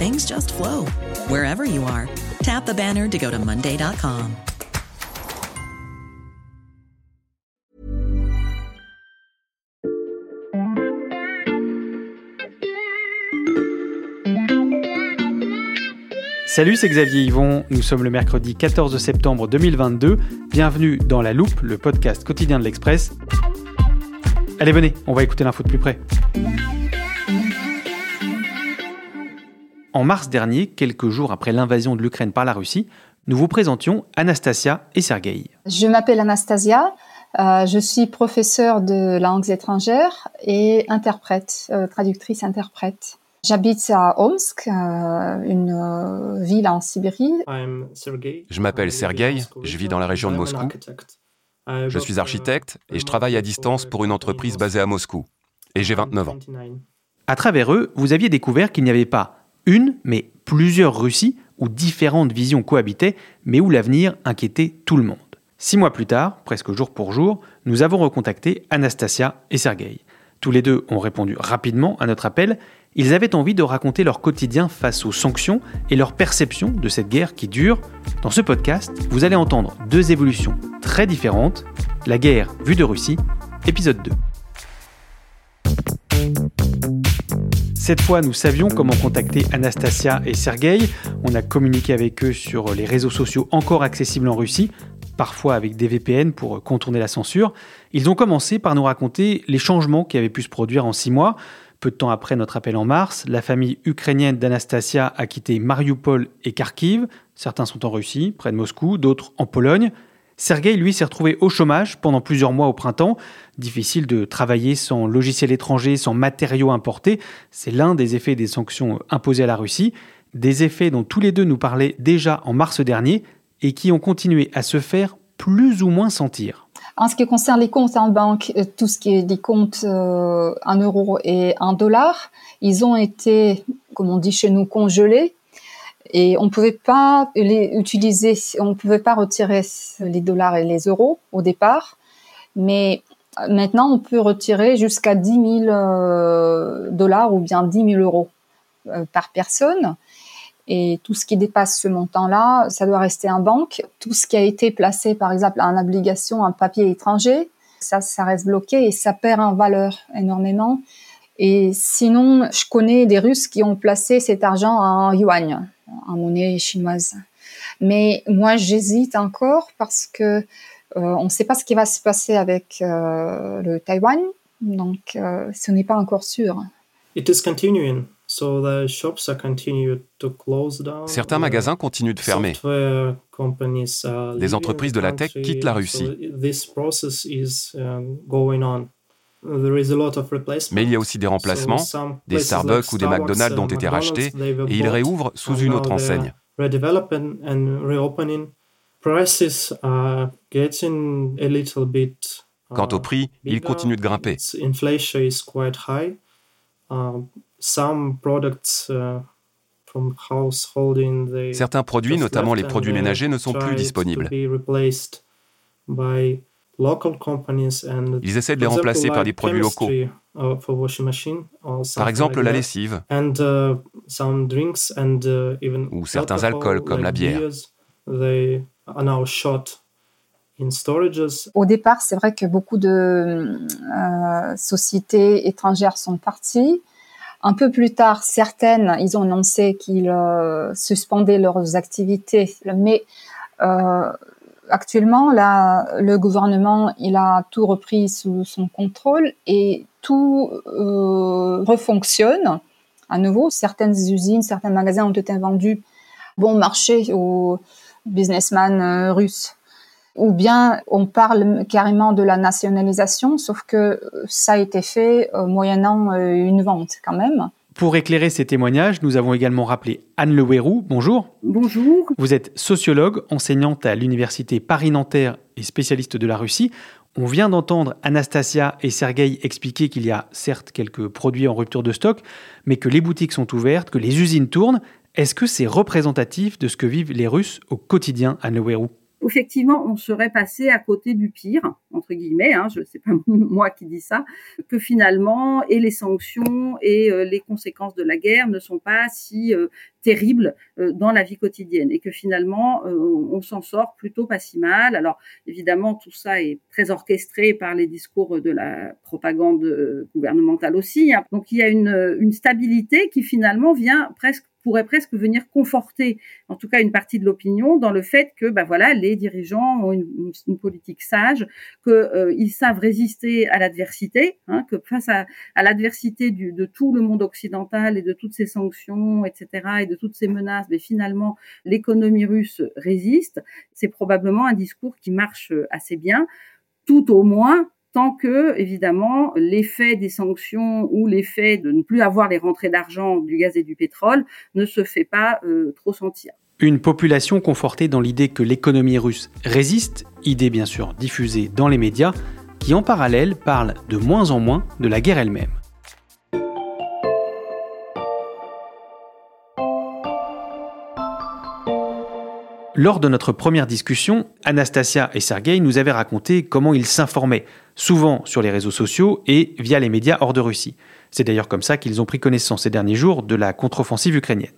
things just flow wherever you are. Tap the banner to go to Monday.com. Salut, c'est Xavier Yvon. Nous sommes le mercredi 14 septembre 2022. Bienvenue dans La Loupe, le podcast quotidien de l'Express. Allez, venez, on va écouter l'info de plus près. En mars dernier, quelques jours après l'invasion de l'Ukraine par la Russie, nous vous présentions Anastasia et Sergei. Je m'appelle Anastasia, euh, je suis professeure de langues étrangères et interprète, euh, traductrice-interprète. J'habite à Omsk, euh, une ville en Sibérie. Je m'appelle Sergei, je vis dans la région de Moscou. Je suis architecte et je travaille à distance pour une entreprise basée à Moscou. Et j'ai 29 ans. À travers eux, vous aviez découvert qu'il n'y avait pas une, mais plusieurs Russies où différentes visions cohabitaient, mais où l'avenir inquiétait tout le monde. Six mois plus tard, presque jour pour jour, nous avons recontacté Anastasia et Sergei. Tous les deux ont répondu rapidement à notre appel. Ils avaient envie de raconter leur quotidien face aux sanctions et leur perception de cette guerre qui dure. Dans ce podcast, vous allez entendre deux évolutions très différentes. La guerre vue de Russie, épisode 2. Cette fois, nous savions comment contacter Anastasia et Sergei. On a communiqué avec eux sur les réseaux sociaux encore accessibles en Russie, parfois avec des VPN pour contourner la censure. Ils ont commencé par nous raconter les changements qui avaient pu se produire en six mois. Peu de temps après notre appel en mars, la famille ukrainienne d'Anastasia a quitté Mariupol et Kharkiv. Certains sont en Russie, près de Moscou, d'autres en Pologne. Sergei, lui, s'est retrouvé au chômage pendant plusieurs mois au printemps. Difficile de travailler sans logiciel étranger, sans matériaux importés. C'est l'un des effets des sanctions imposées à la Russie. Des effets dont tous les deux nous parlaient déjà en mars dernier et qui ont continué à se faire plus ou moins sentir. En ce qui concerne les comptes en banque, euh, tout ce qui est des comptes euh, en euros et en dollars, ils ont été, comme on dit chez nous, congelés et on ne pouvait pas utiliser, on pouvait pas retirer les dollars et les euros au départ, mais maintenant on peut retirer jusqu'à 10 000 euh, dollars ou bien 10 000 euros euh, par personne. Et tout ce qui dépasse ce montant-là, ça doit rester en banque. Tout ce qui a été placé, par exemple, en obligation, en papier étranger, ça, ça reste bloqué et ça perd en valeur énormément. Et sinon, je connais des Russes qui ont placé cet argent en yuan en monnaie chinoise. Mais moi, j'hésite encore parce que euh, on ne sait pas ce qui va se passer avec euh, le Taïwan, donc euh, ce n'est pas encore sûr. Certains magasins continuent de fermer. Des entreprises de la tech quittent la Russie. Mais il y a aussi des remplacements, des Starbucks ou des McDonald's ont été rachetés et ils réouvrent sous une autre enseigne. Quant au prix, il continue de grimper. Certains produits, notamment les produits ménagers, ne sont plus disponibles. Ils essaient de les remplacer par des produits locaux. Uh, par exemple, la lessive uh, uh, ou certains alcools comme la bière. Au départ, c'est vrai que beaucoup de euh, sociétés étrangères sont parties. Un peu plus tard, certaines, ils ont annoncé qu'ils suspendaient leurs activités, mais actuellement, là, le gouvernement, il a tout repris sous son contrôle et tout euh, refonctionne à nouveau. Certaines usines, certains magasins ont été vendus bon marché aux businessmen euh, russes. Ou bien on parle carrément de la nationalisation, sauf que ça a été fait euh, moyennant une vente quand même. Pour éclairer ces témoignages, nous avons également rappelé Anne Lewerou. Bonjour. Bonjour. Vous êtes sociologue, enseignante à l'université Paris-Nanterre et spécialiste de la Russie. On vient d'entendre Anastasia et Sergei expliquer qu'il y a certes quelques produits en rupture de stock, mais que les boutiques sont ouvertes, que les usines tournent. Est-ce que c'est représentatif de ce que vivent les Russes au quotidien, Anne Lewerou effectivement, on serait passé à côté du pire, entre guillemets, hein, je ne sais pas moi qui dis ça, que finalement, et les sanctions et euh, les conséquences de la guerre ne sont pas si euh, terribles euh, dans la vie quotidienne, et que finalement, on s'en sort plutôt pas si mal. Alors, évidemment, tout ça est très orchestré par les discours de la propagande gouvernementale aussi. Hein. Donc, il y a une, une stabilité qui finalement vient presque pourrait presque venir conforter, en tout cas une partie de l'opinion, dans le fait que, ben voilà, les dirigeants ont une, politique sage, qu'ils euh, savent résister à l'adversité, hein, que face à, à l'adversité de tout le monde occidental et de toutes ces sanctions, etc., et de toutes ces menaces, mais finalement l'économie russe résiste. C'est probablement un discours qui marche assez bien, tout au moins tant que, évidemment, l'effet des sanctions ou l'effet de ne plus avoir les rentrées d'argent du gaz et du pétrole ne se fait pas euh, trop sentir. Une population confortée dans l'idée que l'économie russe résiste, idée bien sûr diffusée dans les médias, qui en parallèle parle de moins en moins de la guerre elle-même. Lors de notre première discussion, Anastasia et Sergei nous avaient raconté comment ils s'informaient, souvent sur les réseaux sociaux et via les médias hors de Russie. C'est d'ailleurs comme ça qu'ils ont pris connaissance ces derniers jours de la contre-offensive ukrainienne.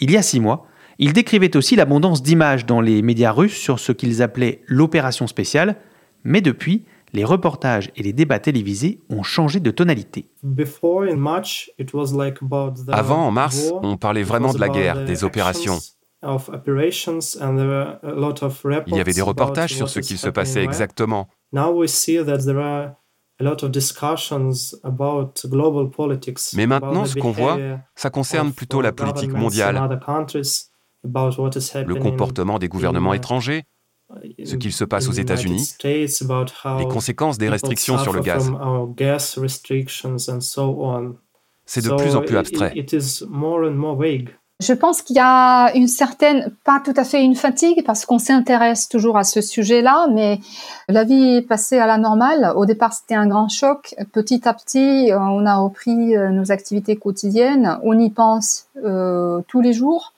Il y a six mois, ils décrivaient aussi l'abondance d'images dans les médias russes sur ce qu'ils appelaient l'opération spéciale, mais depuis, les reportages et les débats télévisés ont changé de tonalité. Avant, en mars, on parlait vraiment de la guerre, des opérations. Il y avait des reportages sur ce qui se passait exactement. Mais maintenant, ce qu'on voit, ça concerne plutôt la politique mondiale, le comportement des gouvernements étrangers, ce qu'il se passe aux États-Unis, les conséquences des restrictions sur le gaz. C'est de plus en plus abstrait. Je pense qu'il y a une certaine, pas tout à fait une fatigue, parce qu'on s'intéresse toujours à ce sujet-là, mais la vie est passée à la normale. Au départ, c'était un grand choc. Petit à petit, euh, on a repris euh, nos activités quotidiennes. On y pense euh, tous les jours,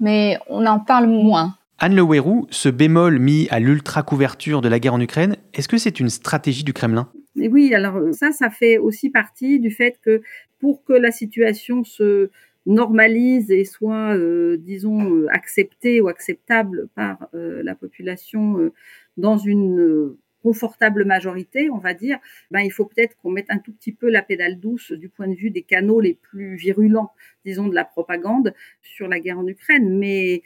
mais on en parle moins. Anne Lewerou, ce bémol mis à l'ultra-couverture de la guerre en Ukraine, est-ce que c'est une stratégie du Kremlin? Oui, alors ça, ça fait aussi partie du fait que pour que la situation se normalise et soit, euh, disons, euh, accepté ou acceptable par euh, la population dans une confortable majorité, on va dire, ben, il faut peut-être qu'on mette un tout petit peu la pédale douce du point de vue des canaux les plus virulents, disons, de la propagande sur la guerre en Ukraine. Mais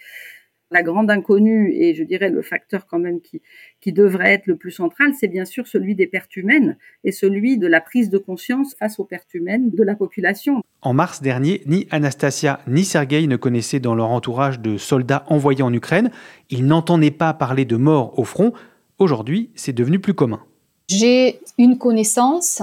la grande inconnue et je dirais le facteur quand même qui, qui devrait être le plus central, c'est bien sûr celui des pertes humaines et celui de la prise de conscience face aux pertes humaines de la population. En mars dernier, ni Anastasia ni Sergei ne connaissaient dans leur entourage de soldats envoyés en Ukraine. Ils n'entendaient pas parler de morts au front. Aujourd'hui, c'est devenu plus commun. J'ai une connaissance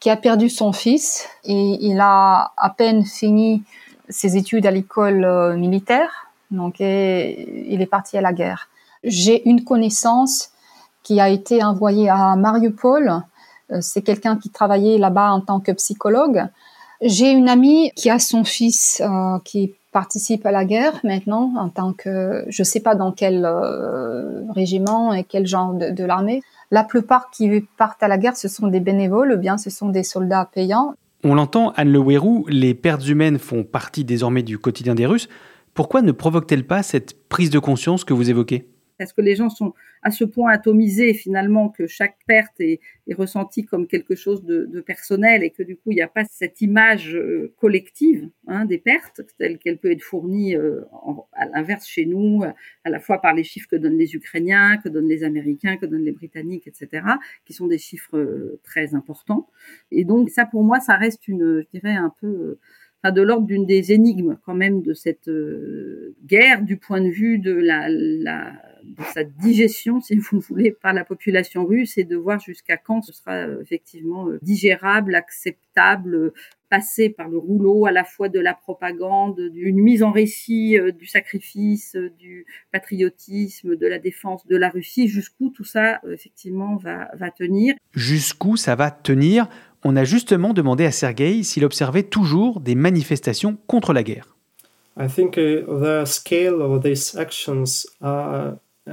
qui a perdu son fils et il a à peine fini ses études à l'école euh, militaire donc, il est parti à la guerre. J'ai une connaissance qui a été envoyée à Mariupol. Euh, c'est quelqu'un qui travaillait là-bas en tant que psychologue. J'ai une amie qui a son fils euh, qui participe à la guerre maintenant en tant que, je ne sais pas dans quel euh, régiment et quel genre de, l'armée. La plupart qui partent à la guerre, ce sont des bénévoles ou bien ce sont des soldats payants. On l'entend, Anne Le les pertes humaines font partie désormais du quotidien des Russes. Pourquoi ne provoque-t-elle pas cette prise de conscience que vous évoquez? Est-ce que les gens sont à ce point atomisés finalement que chaque perte est, ressentie comme quelque chose de, de, personnel et que du coup il n'y a pas cette image euh, collective hein, des pertes telle qu'elle peut être fournie euh, à l'inverse chez nous, à la fois par les chiffres que donnent les Ukrainiens, que donnent les Américains, que donnent les Britanniques, etc., qui sont des chiffres euh, très importants. Et donc ça pour moi ça reste une, je dirais un peu de l'ordre d'une des énigmes quand même de cette euh, guerre du point de vue de la, la de sa digestion, si vous voulez, par la population russe et de voir jusqu'à quand ce sera euh, effectivement euh, digérable, acceptable, passer par le rouleau à la fois de la propagande, d'une mise en récit du sacrifice, du patriotisme, de la défense de la Russie, jusqu'où tout ça effectivement va, va tenir. Jusqu'où ça va tenir? On a justement demandé à Sergueï s'il observait toujours des manifestations contre la guerre. Uh, uh,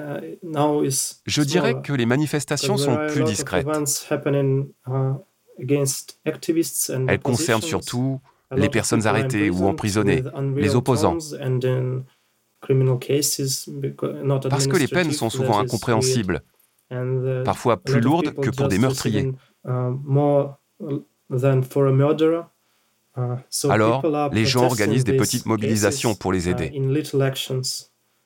Je dirais que les manifestations sont plus discrètes. Uh, Elles concernent surtout les personnes arrêtées ou emprisonnées, les opposants. Parce que les peines sont souvent incompréhensibles, parfois plus lourdes que pour des meurtriers. Uh, Alors, les gens organisent des petites mobilisations pour les uh, aider.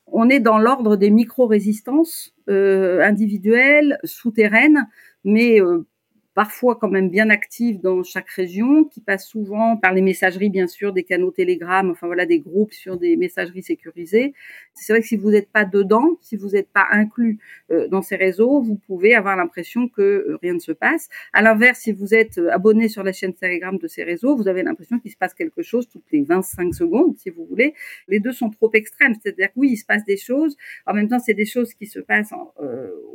On est dans l'ordre des micro-résistances euh, individuelles, souterraines, mais euh, parfois quand même bien active dans chaque région, qui passe souvent par les messageries, bien sûr, des canaux Telegram, enfin voilà, des groupes sur des messageries sécurisées. C'est vrai que si vous n'êtes pas dedans, si vous n'êtes pas inclus euh, dans ces réseaux, vous pouvez avoir l'impression que euh, rien ne se passe. À l'inverse, si vous êtes euh, abonné sur la chaîne Telegram de ces réseaux, vous avez l'impression qu'il se passe quelque chose toutes les 25 secondes, si vous voulez. Les deux sont trop extrêmes, c'est-à-dire que oui, il se passe des choses. En même temps, c'est des choses qui se passent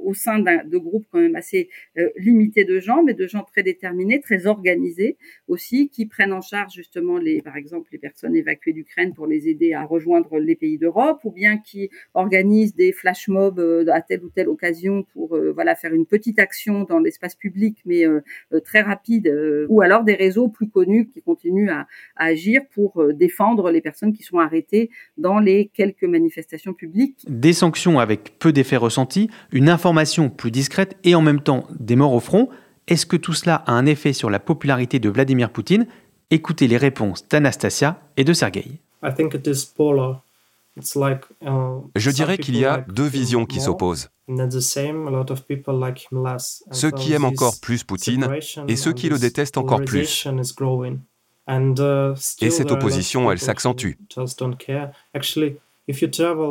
au sein de groupes quand même assez limités de gens de gens très déterminés, très organisés aussi, qui prennent en charge justement les, par exemple, les personnes évacuées d'Ukraine pour les aider à rejoindre les pays d'Europe, ou bien qui organisent des flash mobs euh, à telle ou telle occasion pour euh, voilà faire une petite action dans l'espace public, mais euh, très rapide, ou alors des réseaux plus connus qui continuent à, à agir pour défendre les personnes qui sont arrêtées dans les quelques manifestations publiques. Des sanctions avec peu d'effets ressentis, une information plus discrète et en même temps des morts au front. Est-ce que tout cela a un effet sur la popularité de Vladimir Poutine? Écoutez les réponses d'Anastasia et de Sergei. Uh, Je dirais qu'il y a deux visions qui s'opposent. Ceux qui aiment encore plus Poutine et ceux qui le détestent encore plus. Uh, et cette opposition, elle s'accentue.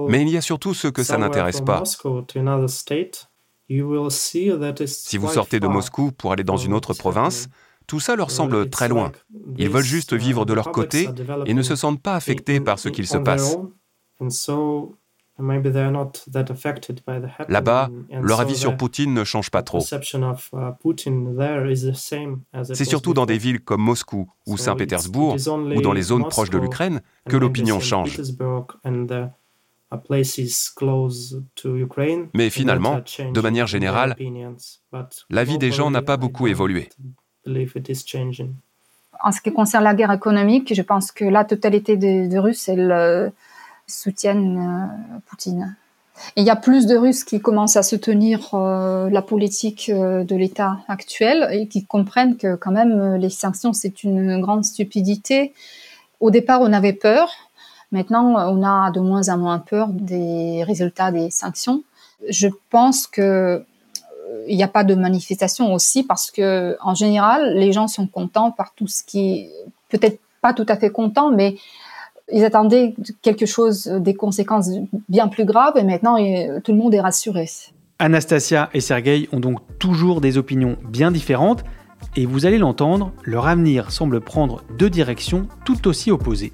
Mais il y a surtout ceux que ça n'intéresse pas. Si vous sortez de Moscou pour aller dans une autre province, tout ça leur semble très loin. Ils veulent juste uh, vivre de leur côté et ne se sentent pas affectés par ce qu'il se passe. Là-bas, leur avis sur Poutine ne change pas trop. Uh, C'est surtout dans des villes comme Moscou ou Saint-Pétersbourg ou dans les zones proches de l'Ukraine que l'opinion change. Mais finalement, de manière générale, la vie des gens n'a pas beaucoup évolué. En ce qui concerne la guerre économique, je pense que la totalité des, Russes euh, soutiennent euh, Poutine. il y a plus de Russes qui commencent à soutenir euh, la politique de l'État actuel et qui comprennent que quand même les sanctions, c'est une grande stupidité. Au départ, on avait peur, Maintenant, on a de moins en moins peur des résultats des sanctions. Je pense que euh, il n'y a pas de manifestation aussi parce que en général, les gens sont contents par tout ce qui, peut-être pas tout à fait contents, mais ils attendaient quelque chose, des conséquences bien plus graves, et maintenant tout le monde est rassuré. Anastasia et Sergei ont donc toujours des opinions bien différentes, et vous allez l'entendre, leur avenir semble prendre deux directions tout aussi opposées.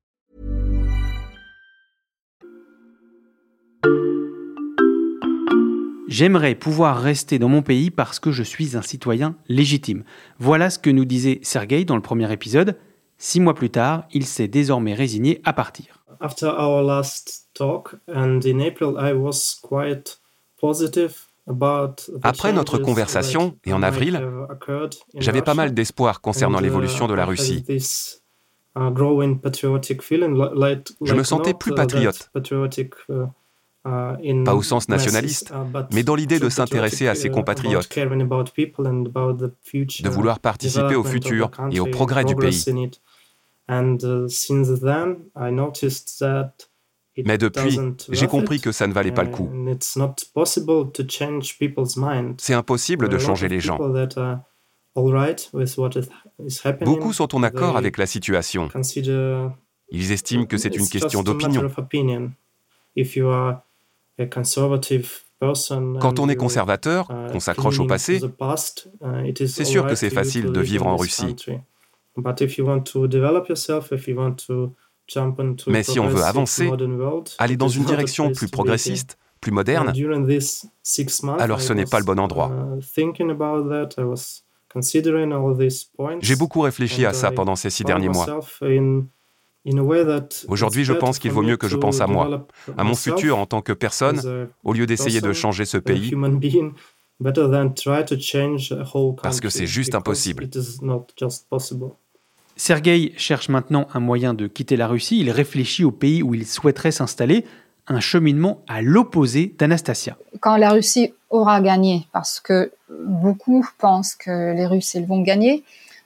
J'aimerais pouvoir rester dans mon pays parce que je suis un citoyen légitime. Voilà ce que nous disait Sergei dans le premier épisode. Six mois plus tard, il s'est désormais résigné à partir. Après notre conversation, et en avril, j'avais pas mal d'espoir concernant uh, l'évolution de la Russie. Uh, Je me sentais plus uh, patriote. Pas au sens nationaliste, mais dans l'idée de s'intéresser à ses compatriotes, de vouloir participer au futur et au progrès du pays. Mais depuis, j'ai compris que ça ne valait pas le coup. C'est impossible de changer les gens. Beaucoup sont en accord avec la situation. Ils estiment que c'est une question d'opinion. Quand on est conservateur, uh, qu'on s'accroche au passé, uh, c'est sûr que c'est facile de vivre en Russie. Mais si on veut avancer, aller dans une direction plus progressiste, plus moderne, alors ce n'est pas le bon endroit. Uh, J'ai beaucoup réfléchi à ça pendant ces six derniers mois. Aujourd'hui, je pense qu'il vaut mieux que je pense à moi, à mon futur en tant que personne, au lieu d'essayer de changer ce pays, parce que c'est juste impossible. Sergueï cherche maintenant un moyen de quitter la Russie. Il réfléchit au pays où il souhaiterait s'installer, un cheminement à l'opposé d'Anastasia. Quand la Russie aura gagné, parce que beaucoup pensent que les Russes ils vont gagner,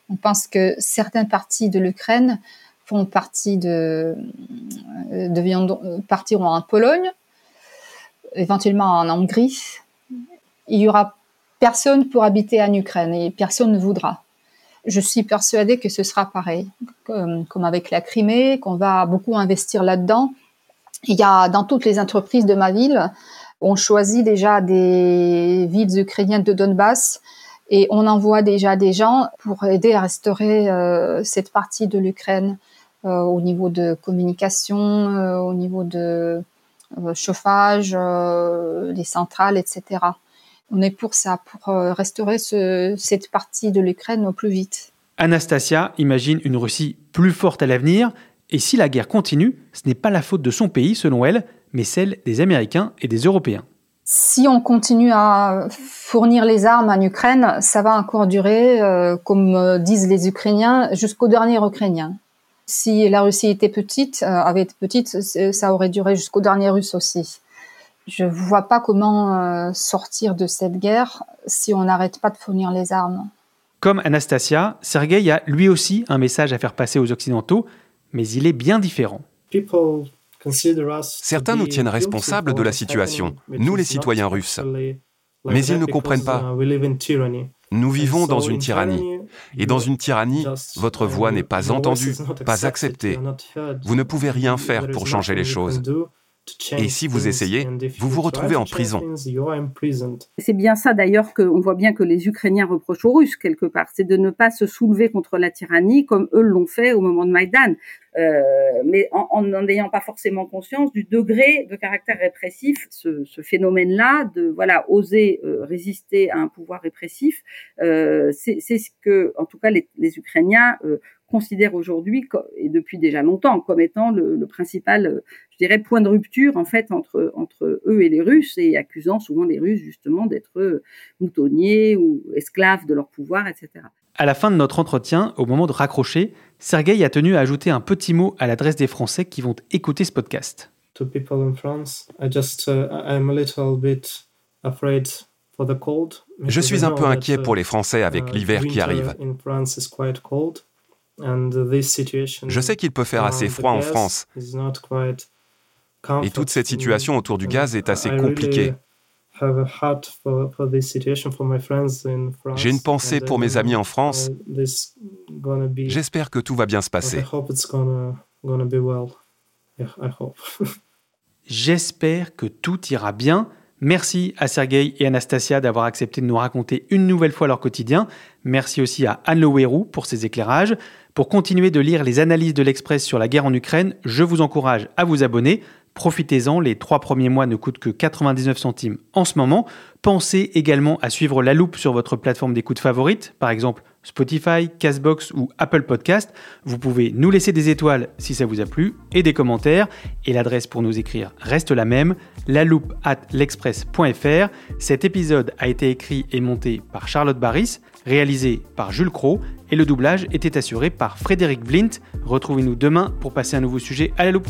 on pense que certaines parties de l'Ukraine font partie de, de partiront en Pologne, éventuellement en Hongrie. Il y aura personne pour habiter en Ukraine et personne ne voudra. Je suis persuadée que ce sera pareil, comme, comme avec la Crimée, qu'on va beaucoup investir là-dedans. Il y a dans toutes les entreprises de ma ville, on choisit déjà des villes ukrainiennes de Donbass et on envoie déjà des gens pour aider à restaurer euh, cette partie de l'Ukraine. Euh, au niveau de communication, euh, au niveau de euh, chauffage, les centrales, etc. On est pour ça, pour restaurer cette partie de l'Ukraine au plus vite. Anastasia imagine une Russie plus forte à l'avenir, et si la guerre continue, ce n'est pas la faute de son pays, selon elle, mais celle des Américains et des Européens. Si on continue à fournir les armes en Ukraine, ça va encore durer, comme disent les Ukrainiens, jusqu'au dernier Ukrainien. Si la Russie était petite, euh, avait été petite, ça aurait duré jusqu'au dernier Russe aussi. Je ne vois pas comment euh, sortir de cette guerre si on n'arrête pas de fournir les armes. Comme Anastasia, Sergei a lui aussi un message à faire passer aux Occidentaux, mais il est bien différent. Certains nous tiennent responsables de la situation, nous les citoyens russes. Mais ils ne comprennent pas. Nous vivons dans une tyrannie. Et dans une tyrannie, votre voix n'est pas entendue, pas acceptée. Vous ne pouvez rien faire pour changer les choses. Et si vous essayez, vous vous retrouvez en prison. C'est bien ça d'ailleurs qu'on voit bien que les Ukrainiens reprochent aux Russes quelque part, c'est de ne pas se soulever contre la tyrannie comme eux l'ont fait au moment de Maïdan, euh, mais en n'ayant pas forcément conscience du degré de caractère répressif, ce, ce phénomène-là de voilà oser euh, résister à un pouvoir répressif, euh, c'est ce que en tout cas les, les Ukrainiens euh, considère aujourd'hui, et depuis déjà longtemps, comme étant le, principal, euh, je dirais, point de rupture en fait entre, entre eux et les Russes, et accusant souvent les Russes justement d'être euh, moutonniers ou esclaves de leur pouvoir, etc. À la fin de notre entretien, au moment de raccrocher, Sergei a tenu à ajouter un petit mot à l'adresse des Français qui vont écouter ce podcast. Je suis un peu inquiet pour les Français avec uh, l'hiver qui arrive. Je sais qu'il peut faire assez froid en France. Et toute cette situation autour du gaz est assez compliquée. J'ai une pensée pour mes amis en France. J'espère que tout va bien se passer. J'espère que tout ira bien. Merci à Sergei et Anastasia d'avoir accepté de nous raconter une nouvelle fois leur quotidien. Merci aussi à Anne Lewerou pour ses éclairages. Pour continuer de lire les analyses de l'Express sur la guerre en Ukraine, je vous encourage à vous abonner. Profitez-en, les trois premiers mois ne coûtent que 99 centimes en ce moment. Pensez également à suivre La Loupe sur votre plateforme d'écoute favorite, par exemple Spotify, Castbox ou Apple Podcast. Vous pouvez nous laisser des étoiles si ça vous a plu et des commentaires. Et l'adresse pour nous écrire reste la même, loupe at l'express.fr. Cet épisode a été écrit et monté par Charlotte Barris, réalisé par Jules Cro et le doublage était assuré par Frédéric Blint. Retrouvez-nous demain pour passer un nouveau sujet à la loupe.